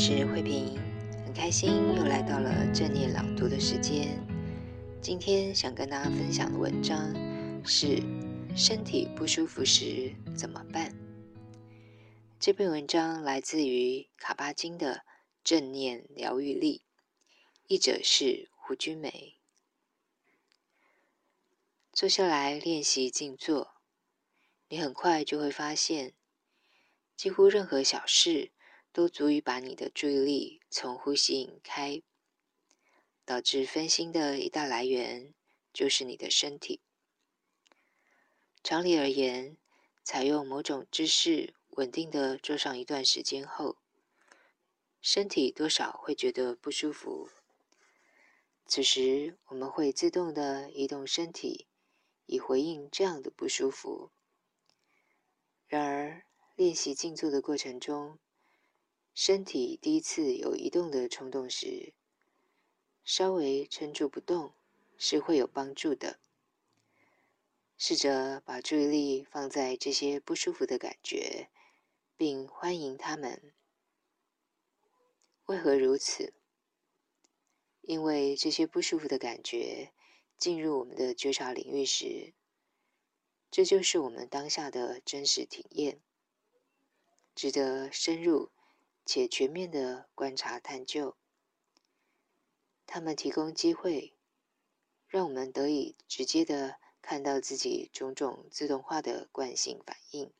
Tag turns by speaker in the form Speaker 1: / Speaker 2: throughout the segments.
Speaker 1: 是慧萍，很开心又来到了正念朗读的时间。今天想跟大家分享的文章是：身体不舒服时怎么办？这篇文章来自于卡巴金的《正念疗愈力》，译者是胡君梅。坐下来练习静坐，你很快就会发现，几乎任何小事。都足以把你的注意力从呼吸引开，导致分心的一大来源就是你的身体。常理而言，采用某种姿势稳定的坐上一段时间后，身体多少会觉得不舒服。此时，我们会自动的移动身体，以回应这样的不舒服。然而，练习静坐的过程中，身体第一次有移动的冲动时，稍微撑住不动是会有帮助的。试着把注意力放在这些不舒服的感觉，并欢迎他们。为何如此？因为这些不舒服的感觉进入我们的觉察领域时，这就是我们当下的真实体验，值得深入。且全面的观察探究，他们提供机会，让我们得以直接的看到自己种种自动化的惯性反应，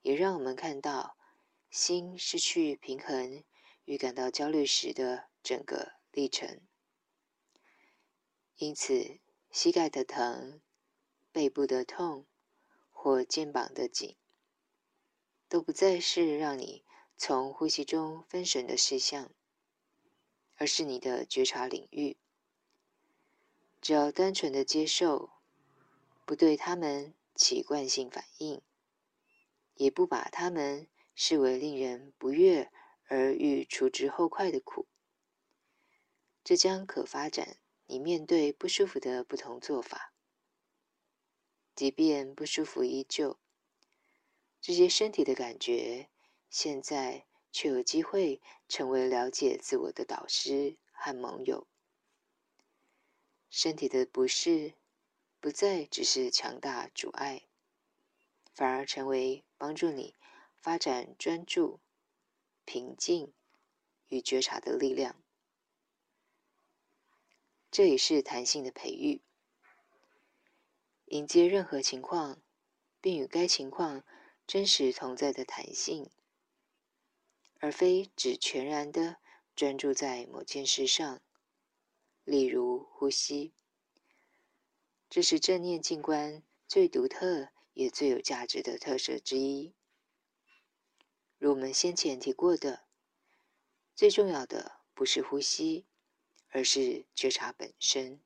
Speaker 1: 也让我们看到心失去平衡与感到焦虑时的整个历程。因此，膝盖的疼、背部的痛或肩膀的紧，都不再是让你。从呼吸中分神的事项，而是你的觉察领域。只要单纯的接受，不对他们起惯性反应，也不把他们视为令人不悦而欲除之后快的苦，这将可发展你面对不舒服的不同做法。即便不舒服依旧，这些身体的感觉。现在却有机会成为了解自我的导师和盟友。身体的不适不再只是强大阻碍，反而成为帮助你发展专注、平静与觉察的力量。这也是弹性的培育，迎接任何情况，并与该情况真实同在的弹性。而非只全然的专注在某件事上，例如呼吸。这是正念静观最独特也最有价值的特色之一。如我们先前提过的，最重要的不是呼吸，而是觉察本身。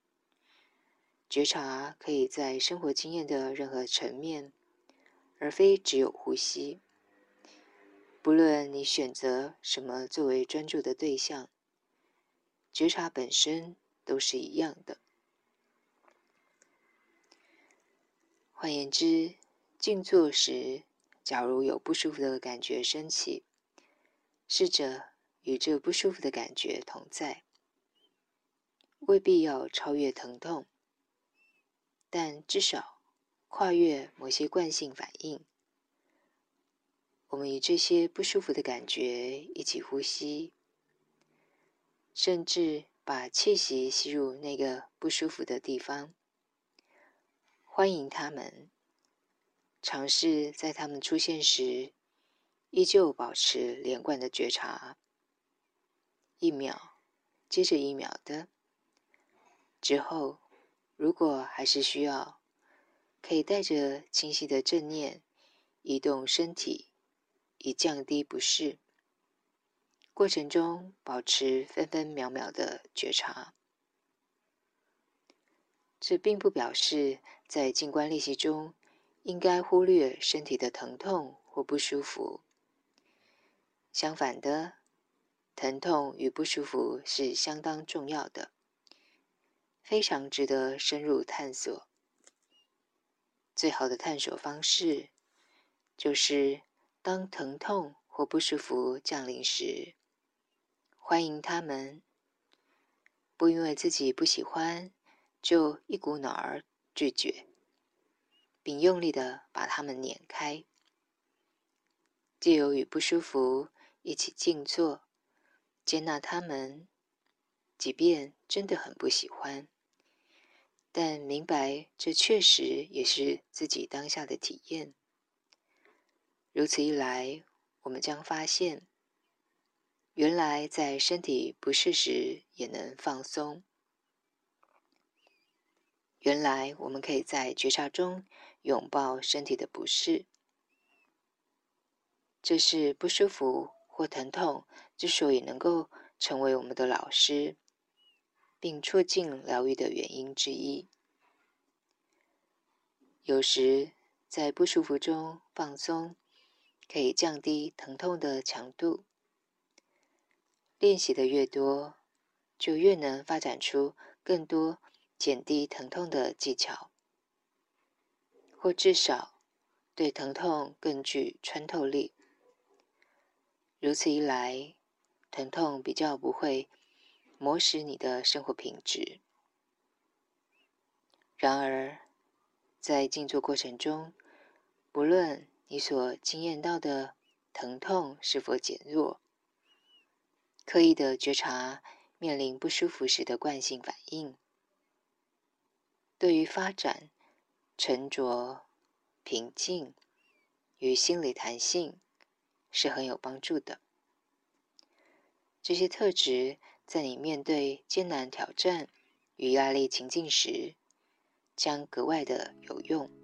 Speaker 1: 觉察可以在生活经验的任何层面，而非只有呼吸。不论你选择什么作为专注的对象，觉察本身都是一样的。换言之，静坐时，假如有不舒服的感觉升起，试着与这不舒服的感觉同在，未必要超越疼痛，但至少跨越某些惯性反应。我们与这些不舒服的感觉一起呼吸，甚至把气息吸入那个不舒服的地方，欢迎他们，尝试在他们出现时，依旧保持连贯的觉察，一秒接着一秒的。之后，如果还是需要，可以带着清晰的正念移动身体。以降低不适。过程中保持分分秒秒的觉察。这并不表示在静观练习中应该忽略身体的疼痛或不舒服。相反的，疼痛与不舒服是相当重要的，非常值得深入探索。最好的探索方式，就是当疼痛或不舒服降临时，欢迎他们，不因为自己不喜欢，就一股脑儿拒绝，并用力的把他们撵开。借由与不舒服一起静坐，接纳他们，即便真的很不喜欢，但明白这确实也是自己当下的体验。如此一来，我们将发现，原来在身体不适时也能放松。原来我们可以在觉察中拥抱身体的不适，这是不舒服或疼痛之所以能够成为我们的老师，并促进疗愈的原因之一。有时在不舒服中放松，可以降低疼痛的强度。练习的越多，就越能发展出更多。减低疼痛的技巧，或至少对疼痛更具穿透力。如此一来，疼痛比较不会磨蚀你的生活品质。然而，在静坐过程中，不论你所经验到的疼痛是否减弱，刻意的觉察面临不舒服时的惯性反应。对于发展沉着、平静与心理弹性是很有帮助的。这些特质在你面对艰难挑战与压力情境时，将格外的有用。